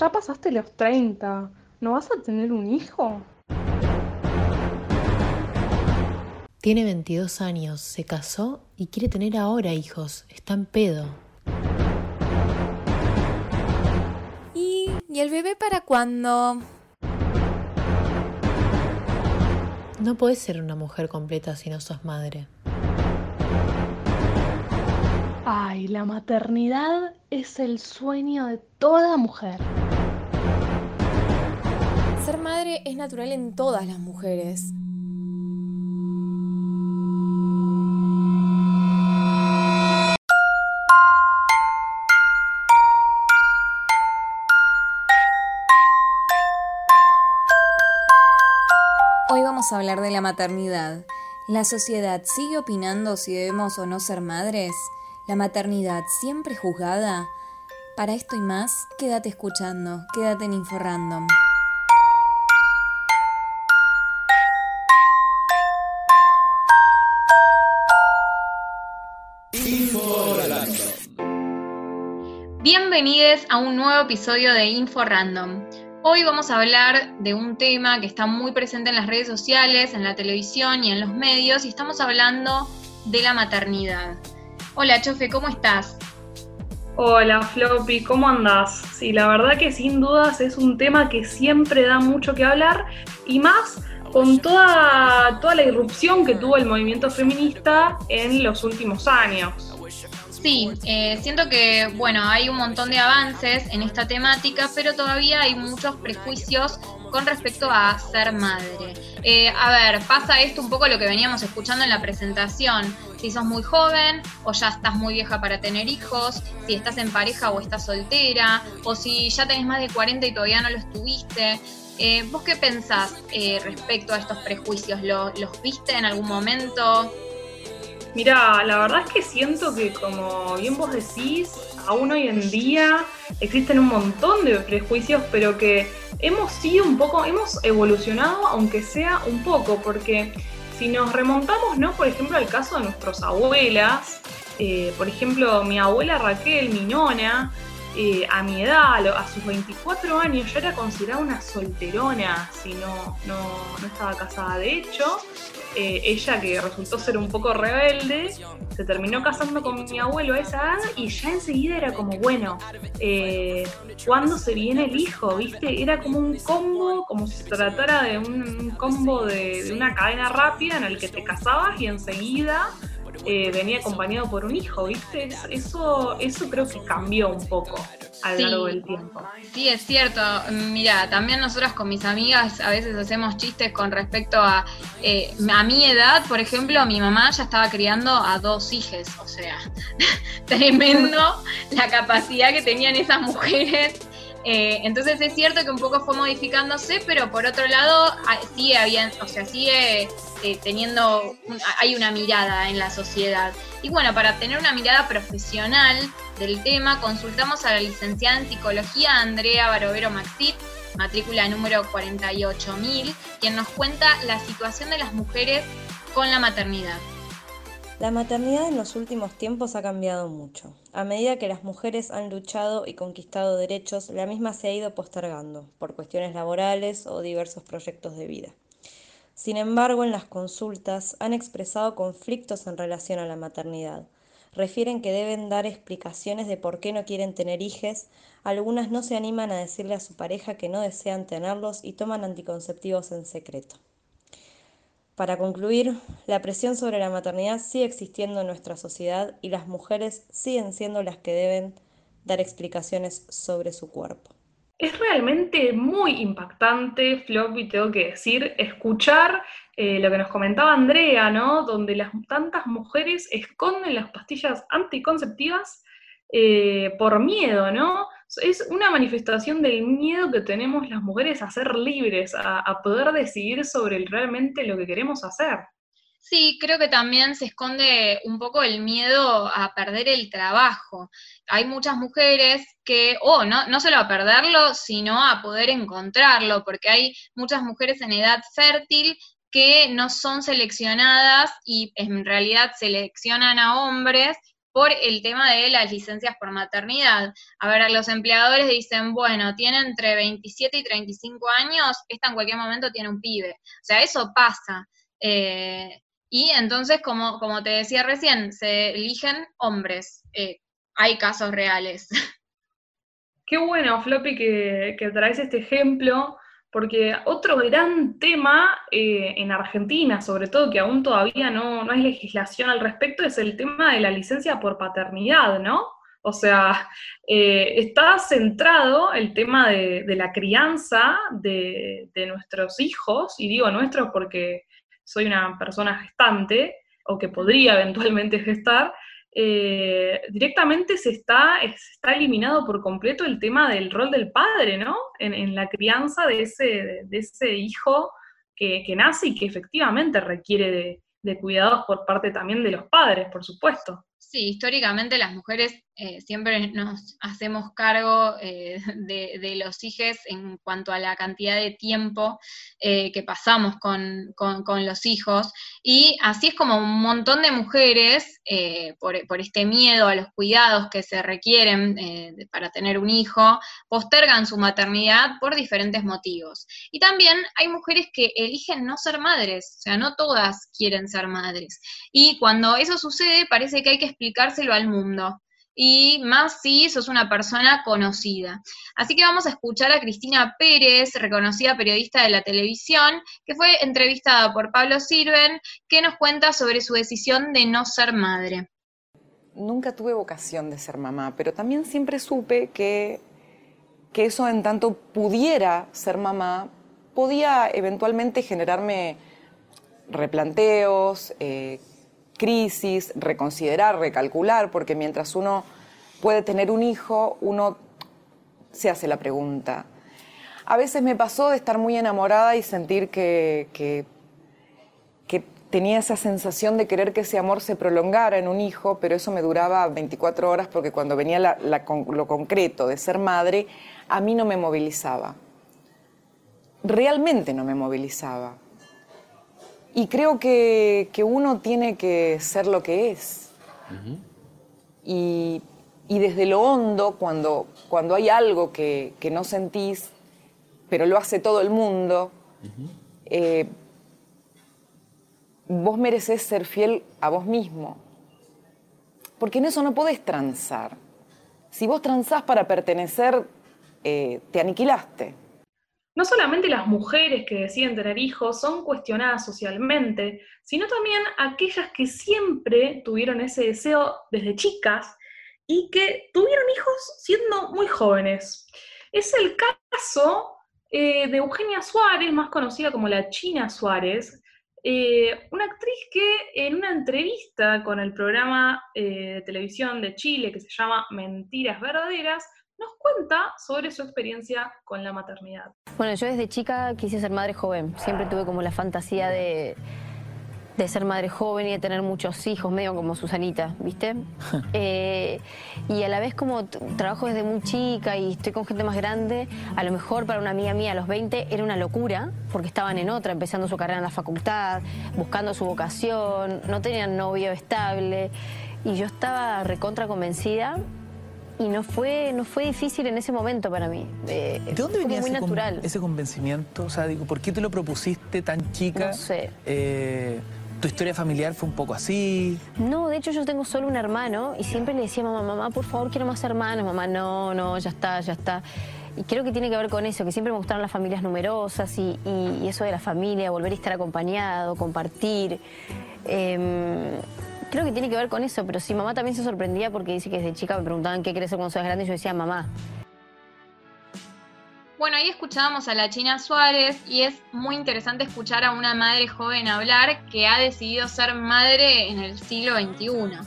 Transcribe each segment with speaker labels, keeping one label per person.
Speaker 1: ya pasaste los 30. ¿No vas a tener un hijo?
Speaker 2: Tiene 22 años, se casó y quiere tener ahora hijos. Está en pedo.
Speaker 3: ¿Y, ¿y el bebé para cuándo?
Speaker 2: No podés ser una mujer completa si no sos madre.
Speaker 1: Ay, la maternidad es el sueño de toda mujer.
Speaker 3: Madre es natural en todas las mujeres. Hoy vamos a hablar de la maternidad. ¿La sociedad sigue opinando si debemos o no ser madres? ¿La maternidad siempre juzgada? Para esto y más, quédate escuchando, quédate en InfoRandom. Bienvenidos a un nuevo episodio de InfoRandom. Hoy vamos a hablar de un tema que está muy presente en las redes sociales, en la televisión y en los medios, y estamos hablando de la maternidad. Hola, Chofe, ¿cómo estás?
Speaker 1: Hola, Floppy, ¿cómo andás? Sí, la verdad que sin dudas es un tema que siempre da mucho que hablar y más con toda, toda la irrupción que tuvo el movimiento feminista en los últimos años.
Speaker 3: Sí, eh, siento que, bueno, hay un montón de avances en esta temática, pero todavía hay muchos prejuicios con respecto a ser madre. Eh, a ver, pasa esto un poco lo que veníamos escuchando en la presentación. Si sos muy joven o ya estás muy vieja para tener hijos, si estás en pareja o estás soltera, o si ya tenés más de 40 y todavía no los tuviste. Eh, ¿Vos qué pensás respecto a estos prejuicios? ¿Los viste en algún momento?
Speaker 1: Mira, la verdad es que siento que como bien vos decís, aún hoy en día existen un montón de prejuicios, pero que hemos sido un poco, hemos evolucionado, aunque sea un poco, porque si nos remontamos, ¿no? Por ejemplo, al caso de nuestras abuelas, eh, por ejemplo, mi abuela Raquel, mi nona, eh, a mi edad, a sus 24 años, ya era considerada una solterona si no, no, no estaba casada. De hecho, eh, ella que resultó ser un poco rebelde, se terminó casando con mi abuelo a esa edad y ya enseguida era como, bueno, eh, ¿cuándo se viene el hijo? ¿Viste? Era como un combo, como si se tratara de un combo de, de una cadena rápida en el que te casabas y enseguida eh, venía acompañado por un hijo, ¿viste? Eso, eso creo que cambió un poco a lo largo del tiempo.
Speaker 3: Sí, es cierto. Mira, también nosotras con mis amigas a veces hacemos chistes con respecto a, eh, a mi edad, por ejemplo, mi mamá ya estaba criando a dos hijos, o sea, tremendo la capacidad que tenían esas mujeres eh, entonces es cierto que un poco fue modificándose, pero por otro lado ah, sigue había, o sea, sigue eh, teniendo, hay una mirada en la sociedad. Y bueno, para tener una mirada profesional del tema, consultamos a la licenciada en psicología Andrea Barovero Maxit, matrícula número 48000, quien nos cuenta la situación de las mujeres con la maternidad.
Speaker 4: La maternidad en los últimos tiempos ha cambiado mucho. A medida que las mujeres han luchado y conquistado derechos, la misma se ha ido postergando por cuestiones laborales o diversos proyectos de vida. Sin embargo, en las consultas han expresado conflictos en relación a la maternidad. Refieren que deben dar explicaciones de por qué no quieren tener hijos, algunas no se animan a decirle a su pareja que no desean tenerlos y toman anticonceptivos en secreto. Para concluir, la presión sobre la maternidad sigue existiendo en nuestra sociedad y las mujeres siguen siendo las que deben dar explicaciones sobre su cuerpo.
Speaker 1: Es realmente muy impactante, Floppy, tengo que decir, escuchar eh, lo que nos comentaba Andrea, ¿no? Donde las, tantas mujeres esconden las pastillas anticonceptivas eh, por miedo, ¿no? Es una manifestación del miedo que tenemos las mujeres a ser libres, a, poder decidir sobre realmente lo que queremos hacer.
Speaker 3: Sí, creo que también se esconde un poco el miedo a perder el trabajo. Hay muchas mujeres que, o no, no solo a perderlo, sino a poder encontrarlo, porque hay muchas mujeres en edad fértil que no son seleccionadas y en realidad seleccionan a hombres por el tema de las licencias por maternidad. A ver, los empleadores dicen, bueno, tiene entre 27 y 35 años, esta en cualquier momento tiene un pibe. O sea, eso pasa. Eh, y entonces, como, como te decía recién, se eligen hombres. Eh, hay casos reales.
Speaker 1: Qué bueno, Floppy, que, que traes este ejemplo, porque otro gran tema eh, en Argentina, sobre todo que aún todavía no, no hay legislación al respecto, es el tema de la licencia por paternidad, ¿no? O sea, eh, está centrado el tema de, la crianza de, de, nuestros hijos, y digo nuestros porque soy una persona gestante, o que podría eventualmente gestar, eh, directamente se está, está eliminado por completo el tema del rol del padre, ¿no? En, la crianza de ese, de ese hijo que, nace y que efectivamente requiere de, de cuidados por parte también de los padres, por supuesto.
Speaker 3: Sí, históricamente las mujeres eh, siempre nos hacemos cargo eh, de, los hijos en cuanto a la cantidad de tiempo eh, que pasamos con, los hijos. Y así es como un montón de mujeres, por, este miedo a los cuidados que se requieren para tener un hijo, postergan su maternidad por diferentes motivos. Y también hay mujeres que eligen no ser madres, o sea, no todas quieren ser madres. Y cuando eso sucede, parece que hay que explicárselo al mundo y más si sos una persona conocida. Así que vamos a escuchar a Cristina Pérez, reconocida periodista de la televisión, que fue entrevistada por Pablo Sirven, que nos cuenta sobre su decisión de no ser madre.
Speaker 5: Nunca tuve vocación de ser mamá, pero también siempre supe que, que eso en tanto pudiera ser mamá, podía eventualmente generarme replanteos, eh, crisis, reconsiderar, recalcular, porque mientras uno puede tener un hijo, uno se hace la pregunta. A veces me pasó de estar muy enamorada y sentir que, que, tenía esa sensación de querer que ese amor se prolongara en un hijo, pero eso me duraba 24 horas porque cuando venía lo concreto de ser madre, a mí no me movilizaba. Realmente no me movilizaba. Y creo que, uno tiene que ser lo que es. y, desde lo hondo, cuando, cuando hay algo que, no sentís, pero lo hace todo el mundo, eh, vos mereces ser fiel a vos mismo. Porque en eso no podés transar. Si vos transás para pertenecer, eh, te aniquilaste.
Speaker 1: No solamente las mujeres que deciden tener hijos son cuestionadas socialmente, sino también aquellas que siempre tuvieron ese deseo desde chicas y que tuvieron hijos siendo muy jóvenes. Es el caso eh, de Eugenia Suárez, más conocida como la China Suárez, eh, una actriz que en una entrevista con el programa eh, de televisión de Chile que se llama Mentiras Verdaderas, nos cuenta sobre su experiencia con la maternidad.
Speaker 6: Bueno, yo desde chica quise ser madre joven, siempre tuve como la fantasía de, de ser madre joven y de tener muchos hijos, medio como Susanita, ¿viste? Eh, y a la vez como trabajo desde muy chica y estoy con gente más grande, a lo mejor para una amiga mía a los 20 era una locura, porque estaban en otra, empezando su carrera en la facultad, buscando su vocación, no tenían novio estable, y yo estaba recontra convencida y no fue, no fue difícil en ese momento para mí.
Speaker 7: Eh, ¿De dónde venía ese, natural. ese convencimiento? O sea, digo, ¿por qué te lo propusiste tan chica?
Speaker 6: No sé.
Speaker 7: Eh, ¿Tu historia familiar fue un poco así?
Speaker 6: No, de hecho yo tengo solo un hermano y siempre le decía a mamá, mamá, por favor, quiero más hermanos. Mamá, no, no, ya está, ya está. Y creo que tiene que ver con eso, que siempre me gustaron las familias numerosas y, eso de la familia, volver a estar acompañado, compartir. Em, creo que tiene que ver con eso, pero sí, mamá también se sorprendía porque dice que desde chica me preguntaban qué querés ser cuando seas grande y yo decía mamá.
Speaker 3: Bueno, ahí escuchábamos a la China Suárez y es muy interesante escuchar a una madre joven hablar que ha decidido ser madre en el siglo XXI.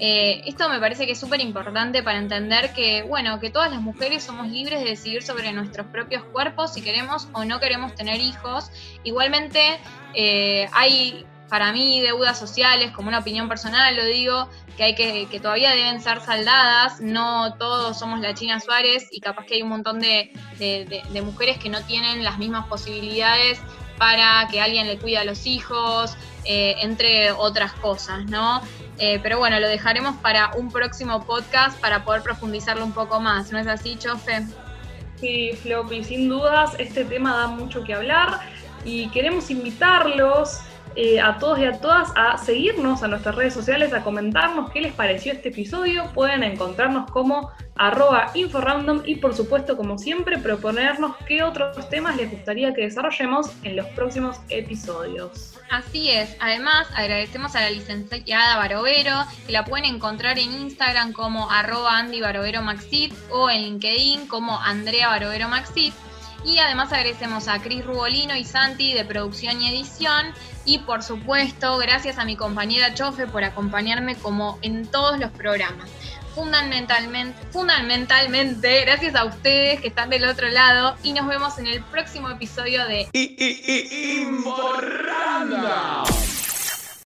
Speaker 3: Eh, esto me parece que es súper importante para entender que, bueno, que todas las mujeres somos libres de decidir sobre nuestros propios cuerpos si queremos o no queremos tener hijos. Igualmente, eh, hay para mí deudas sociales, como una opinión personal, lo digo, que hay que, que todavía deben ser saldadas, no todos somos la China Suárez y capaz que hay un montón de, mujeres que no tienen las mismas posibilidades para que alguien le cuide a los hijos, eh, entre otras cosas, ¿no? Eh, pero bueno, lo dejaremos para un próximo podcast para poder profundizarlo un poco más, ¿no es así, Chofe?
Speaker 1: Sí, Floppy, sin dudas este tema da mucho que hablar y queremos invitarlos eh, a todos y a todas a seguirnos a nuestras redes sociales, a comentarnos qué les pareció este episodio. Pueden encontrarnos como arroba inforandom y por supuesto, como siempre, proponernos qué otros temas les gustaría que desarrollemos en los próximos episodios.
Speaker 3: Así es, además agradecemos a la licenciada Barovero, que la pueden encontrar en Instagram como arroba Maxit o en LinkedIn como Andrea Barovero Maxit. Y además agradecemos a Cris Rubolino y Santi de producción y edición. Y por supuesto, gracias a mi compañera Chofe por acompañarme como en todos los programas. Fundamentalmente, fundamentalmente, gracias a ustedes que están del otro lado y nos vemos en el próximo episodio de